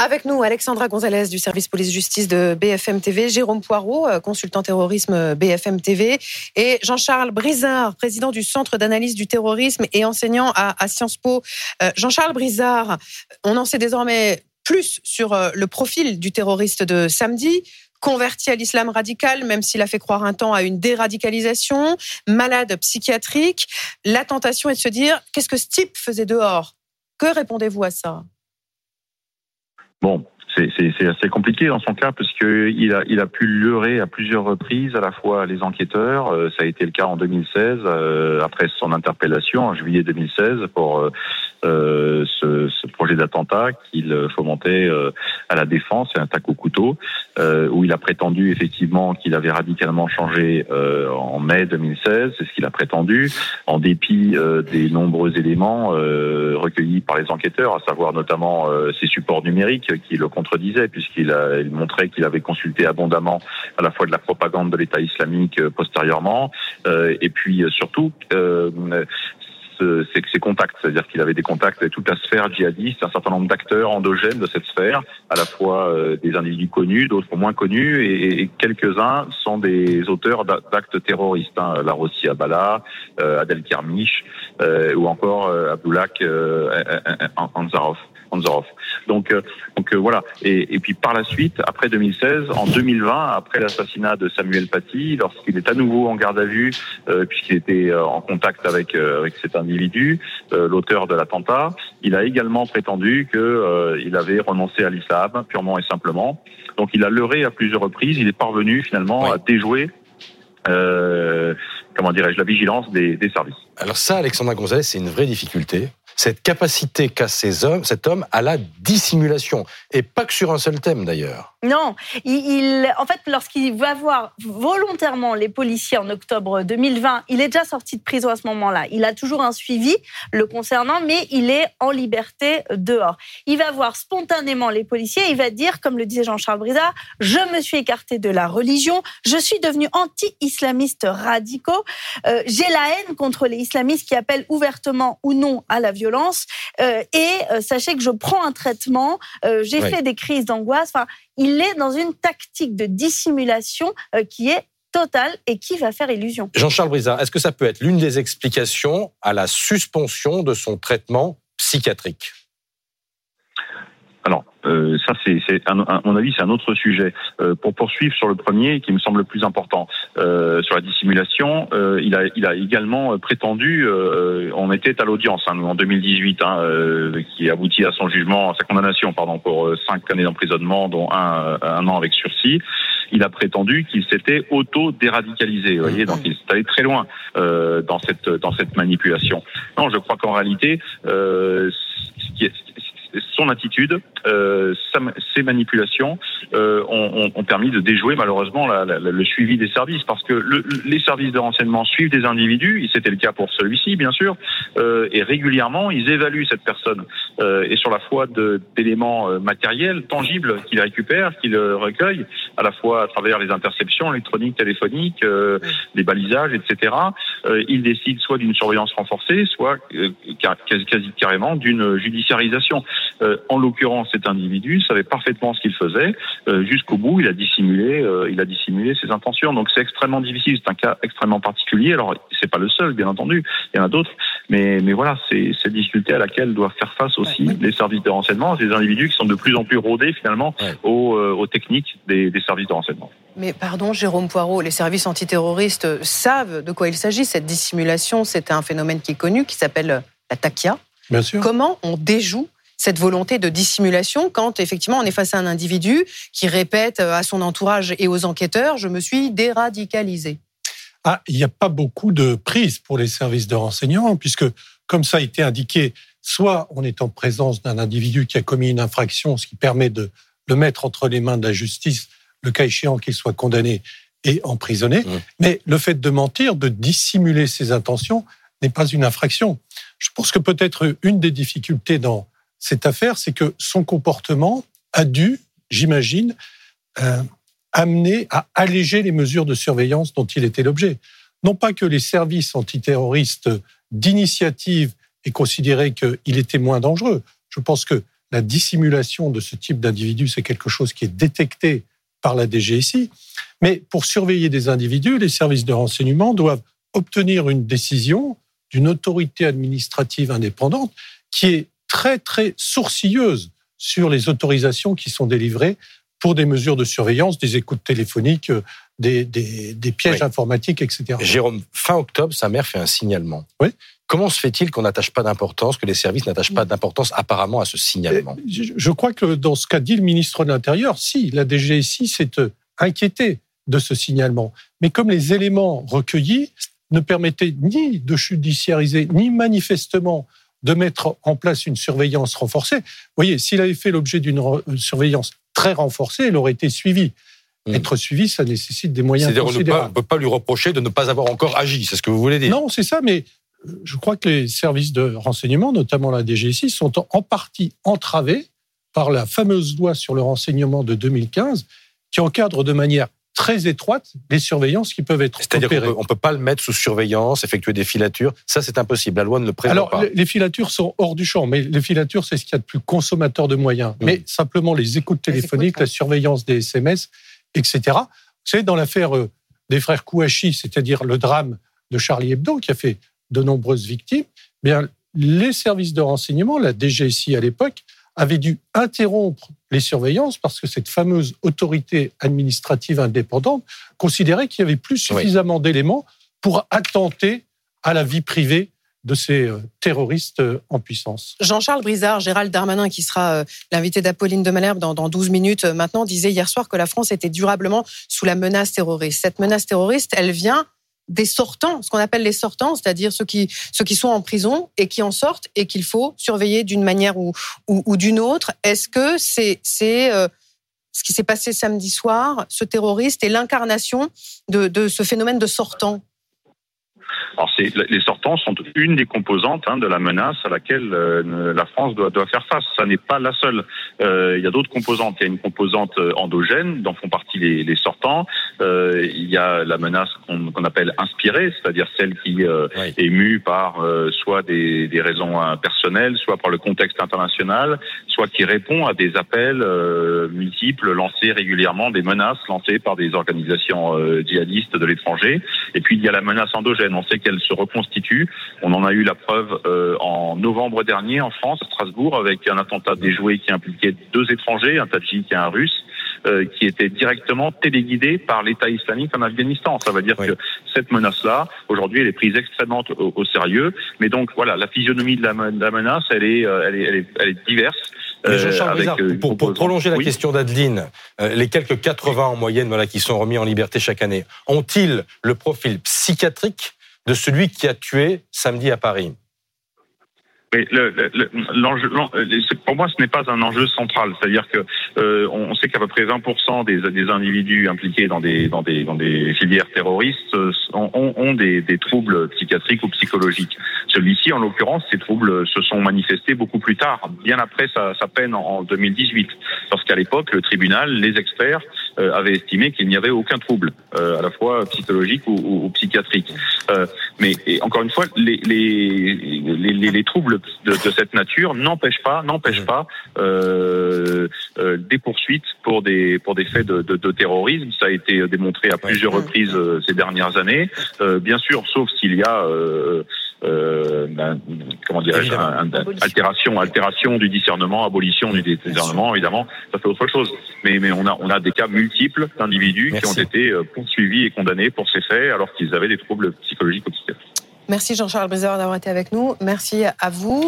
Avec nous, Alexandra Gonzalez du service police-justice de BFM TV, Jérôme Poirot, euh, consultant terrorisme BFM TV, et Jean-Charles Brizard, président du Centre d'analyse du terrorisme et enseignant à, Sciences Po. Euh, Jean-Charles Brizard, on en sait désormais plus sur euh, le profil du terroriste de samedi converti à l'islam radical, même s'il a fait croire un temps à une déradicalisation, malade psychiatrique. La tentation est de se dire, qu'est-ce que ce type faisait dehors? Que répondez-vous à ça? Bon, c'est assez compliqué dans son cas parce qu'il a, il a pu leurrer à plusieurs reprises à la fois les enquêteurs. Euh, ça a été le cas en 2016 euh, après son interpellation en juillet 2016 pour euh, euh, ce, ce, projet d'attentat qu'il fomentait euh, à la défense, un tac au couteau, euh, où il a prétendu effectivement qu'il avait radicalement changé en mai 2016, c'est ce qu'il a prétendu, en dépit des nombreux éléments recueillis par les enquêteurs, à savoir notamment ses supports numériques qui le contredisaient, puisqu'il il montrait qu'il avait consulté abondamment à la fois de la propagande de l'État islamique postérieurement, et puis surtout ses, ses contacts, c'est-à-dire qu'il avait des contacts avec toute la sphère djihadiste, un certain nombre d'acteurs endogènes de cette sphère, à la fois euh, des individus connus, d'autres moins connus, et, quelques-uns sont des auteurs d'actes terroristes. Hein, la Rossi Abala, euh, Adel Kermiche, euh, ou encore Abdullah Anzarov. Donc, euh, donc euh, voilà. Et, et, puis par la suite, après 2016, en 2020, après l'assassinat de Samuel Paty, lorsqu'il est à nouveau en garde à vue, euh, puisqu'il était en contact avec avec cet individu, l'auteur de l'attentat, il a également prétendu que il avait renoncé à l'islam purement et simplement. Donc il a leurré à plusieurs reprises. Il est parvenu finalement à déjouer. comment dirais-je, la vigilance des, des services. Alors ça, Alexandra Gonzalez, c'est une vraie difficulté cette capacité qu'a cet homme à la dissimulation. Et pas que sur un seul thème d'ailleurs. Non, il, en fait, lorsqu'il va voir volontairement les policiers en octobre 2020, il est déjà sorti de prison à ce moment-là. Il a toujours un suivi le concernant, mais il est en liberté dehors. Il va voir spontanément les policiers, il va dire, comme le disait Jean-Charles Brizard, je me suis écarté de la religion, je suis devenu anti-islamiste radicaux, euh, j'ai la haine contre les islamistes qui appellent ouvertement ou non à la violence, euh, et euh, sachez que je prends un traitement, j'ai fait des crises d'angoisse. Enfin, il est dans une tactique de dissimulation euh, qui est totale et qui va faire illusion. Jean-Charles Brizard, est-ce que ça peut être l'une des explications à la suspension de son traitement psychiatrique? Euh, ça, c'est, à mon avis, c'est un autre sujet. Euh, pour poursuivre sur le premier, qui me semble le plus important, euh, sur la dissimulation, il a, il a également prétendu, on était à l'audience hein, en 2018, hein, qui aboutit à son jugement, à sa condamnation, pardon, pour cinq années d'emprisonnement, dont un, un an avec sursis. Il a prétendu qu'il s'était auto-déradicalisé. Vous voyez, donc il s'est allé très loin dans cette dans cette manipulation. Non, je crois qu'en réalité, ce qui est, son attitude, euh, ses manipulations euh, ont, ont, permis de déjouer malheureusement la, la, le suivi des services, parce que le, les services de renseignement suivent des individus, et c'était le cas pour celui-ci bien sûr, euh, et régulièrement ils évaluent cette personne, euh, et sur la foi d'éléments euh, matériels, tangibles qu'ils récupèrent, qu'ils recueillent, à la fois à travers les interceptions électroniques, téléphoniques, euh, les balisages, etc. ils décident soit d'une surveillance renforcée, soit quasi carrément d'une judiciarisation. Euh, en l'occurrence, cet individu savait parfaitement ce qu'il faisait. Euh, jusqu'au bout, il a dissimulé, euh, il a dissimulé ses intentions. Donc c'est extrêmement difficile. C'est un cas extrêmement particulier. Alors c'est pas le seul, bien entendu. Il y en a d'autres. Mais, mais voilà, c'est cette difficulté à laquelle doivent faire face aussi les services de renseignement, ces individus qui sont de plus en plus rodés finalement aux, aux, techniques des, des services de renseignement. Mais pardon, Jérôme Poirot, les services antiterroristes savent de quoi il s'agit. Cette dissimulation, c'est un phénomène qui est connu, qui s'appelle la takia. Bien sûr. Comment on déjoue cette volonté de dissimulation quand effectivement on est face à un individu qui répète à son entourage et aux enquêteurs je me suis déradicalisé. Ah, il n'y a pas beaucoup de prise pour les services de renseignement puisque comme ça a été indiqué, soit on est en présence d'un individu qui a commis une infraction, ce qui permet de le mettre entre les mains de la justice, le cas échéant qu'il soit condamné et emprisonné, mmh. mais le fait de mentir, de dissimuler ses intentions n'est pas une infraction. Je pense que peut-être une des difficultés dans cette affaire, c'est que son comportement a dû, j'imagine, euh, amener à alléger les mesures de surveillance dont il était l'objet. Non pas que les services antiterroristes d'initiative aient considéré qu'il était moins dangereux. Je pense que la dissimulation de ce type d'individu, c'est quelque chose qui est détecté par la DGSI. Mais pour surveiller des individus, les services de renseignement doivent obtenir une décision d'une autorité administrative indépendante qui est très, très sourcilleuse sur les autorisations qui sont délivrées pour des mesures de surveillance, des écoutes téléphoniques, euh, des, des, pièges informatiques, etc. Jérôme, fin octobre, sa mère fait un signalement. Oui. Comment se fait-il qu'on n'attache pas d'importance, que les services n'attachent pas d'importance apparemment à ce signalement? Je crois que dans ce qu'a dit le ministre de l'Intérieur, si, la DGSI s'est euh, inquiétée de ce signalement. Mais comme les éléments recueillis ne permettaient ni de judiciariser, ni manifestement de mettre en place une surveillance renforcée, vous voyez, s'il avait fait l'objet d'une surveillance très renforcée, il aurait été suivi. Mmh. Être suivi, ça nécessite des moyens considérables. On ne peut pas lui reprocher de ne pas avoir encore agi, c'est ce que vous voulez dire Non, c'est ça, mais euh, je crois que les services de renseignement, notamment la DGSI, sont en partie entravés par la fameuse loi sur le renseignement de 2015 qui encadre de manière très étroite les surveillances qui peuvent être C'est-à-dire qu'on ne peut pas le mettre sous surveillance, effectuer des filatures. Ça, c'est impossible. La loi ne le prévoit pas. Alors, les filatures sont hors du champ, mais les filatures, c'est ce qu'il y a de plus consommateur de moyens. Mmh. Mais simplement les écoutes téléphoniques, la surveillance des SMS, etc. Vous savez, dans l'affaire euh, des frères Kouachi, c'est-à-dire le drame de Charlie Hebdo, qui a fait de nombreuses victimes, eh bien, les services de renseignement, la DGSI à l'époque, avait dû interrompre les surveillances parce que cette fameuse autorité administrative indépendante considérait qu'il n'y avait plus suffisamment d'éléments pour attenter à la vie privée de ces euh, terroristes euh, en puissance. Jean-Charles Brizard, Gérald Darmanin, qui sera euh, l'invité d'Apolline de Malherbe dans, dans 12 minutes maintenant, disait hier soir que la France était durablement sous la menace terroriste. Cette menace terroriste, elle vient des sortants, ce qu'on appelle les sortants, c'est-à-dire ceux qui, ceux qui sont en prison et qui en sortent et qu'il faut surveiller d'une manière ou, ou, d'une autre. Est-ce que c'est euh, ce qui s'est passé samedi soir, ce terroriste est l'incarnation de, de ce phénomène de sortant? Alors, les sortants sont une des composantes hein, de la menace à laquelle euh, la France doit, doit, faire face. Ça n'est pas la seule. Euh, il y a d'autres composantes. Il y a une composante euh, endogène dont font partie les, les sortants. Euh, il y a la menace qu'on appelle inspirée, c'est-à-dire celle qui euh, est mue par soit des, des, raisons personnelles, soit par le contexte international, soit qui répond à des appels multiples lancés régulièrement, des menaces lancées par des organisations djihadistes de l'étranger. Et puis il y a la menace endogène. On sait qu'elle se reconstitue. On en a eu la preuve euh, en novembre dernier en France, à Strasbourg, avec un attentat déjoué qui impliquait deux étrangers, un Tadjik et un Russe. Euh, qui était directement téléguidé par l'État islamique en Afghanistan. Ça veut dire que cette menace-là, aujourd'hui, elle est prise extrêmement au, sérieux. Mais donc, voilà, la physionomie de la, menace, elle est, euh, elle est, elle est, elle est diverse. pour, pour, prolonger la question d'Adeline, les quelques 80 en moyenne voilà, qui sont remis en liberté chaque année, ont-ils le profil psychiatrique de celui qui a tué samedi à Paris mais l'enjeu, pour moi, ce n'est pas un enjeu central. C'est-à-dire que euh, on sait qu'à peu près 20% des, des individus impliqués dans des dans des dans des filières terroristes euh, ont, ont des, des, troubles psychiatriques ou psychologiques. Celui-ci, en l'occurrence, ces troubles se sont manifestés beaucoup plus tard, bien après sa, sa peine en 2018, parce qu'à l'époque, le tribunal, les experts euh, avaient estimé qu'il n'y avait aucun trouble, euh, à la fois psychologique ou, ou, ou psychiatrique. Euh, mais encore une fois, les, les, les, les troubles de, de, cette nature n'empêchent pas, n'empêchent pas euh, euh, des poursuites pour des pour des faits de, de, de, terrorisme. Ça a été démontré à plusieurs reprises ces dernières années. bien sûr, sauf s'il y a euh, ben, comment dirais-je, altération, altération du discernement, abolition du discernement, évidemment, ça fait autre chose. Mais, mais on a, on a des cas multiples d'individus qui ont été euh, poursuivis et condamnés pour ces faits alors qu'ils avaient des troubles psychologiques ou. Merci Jean-Charles Brizard d'avoir été avec nous. Merci à vous.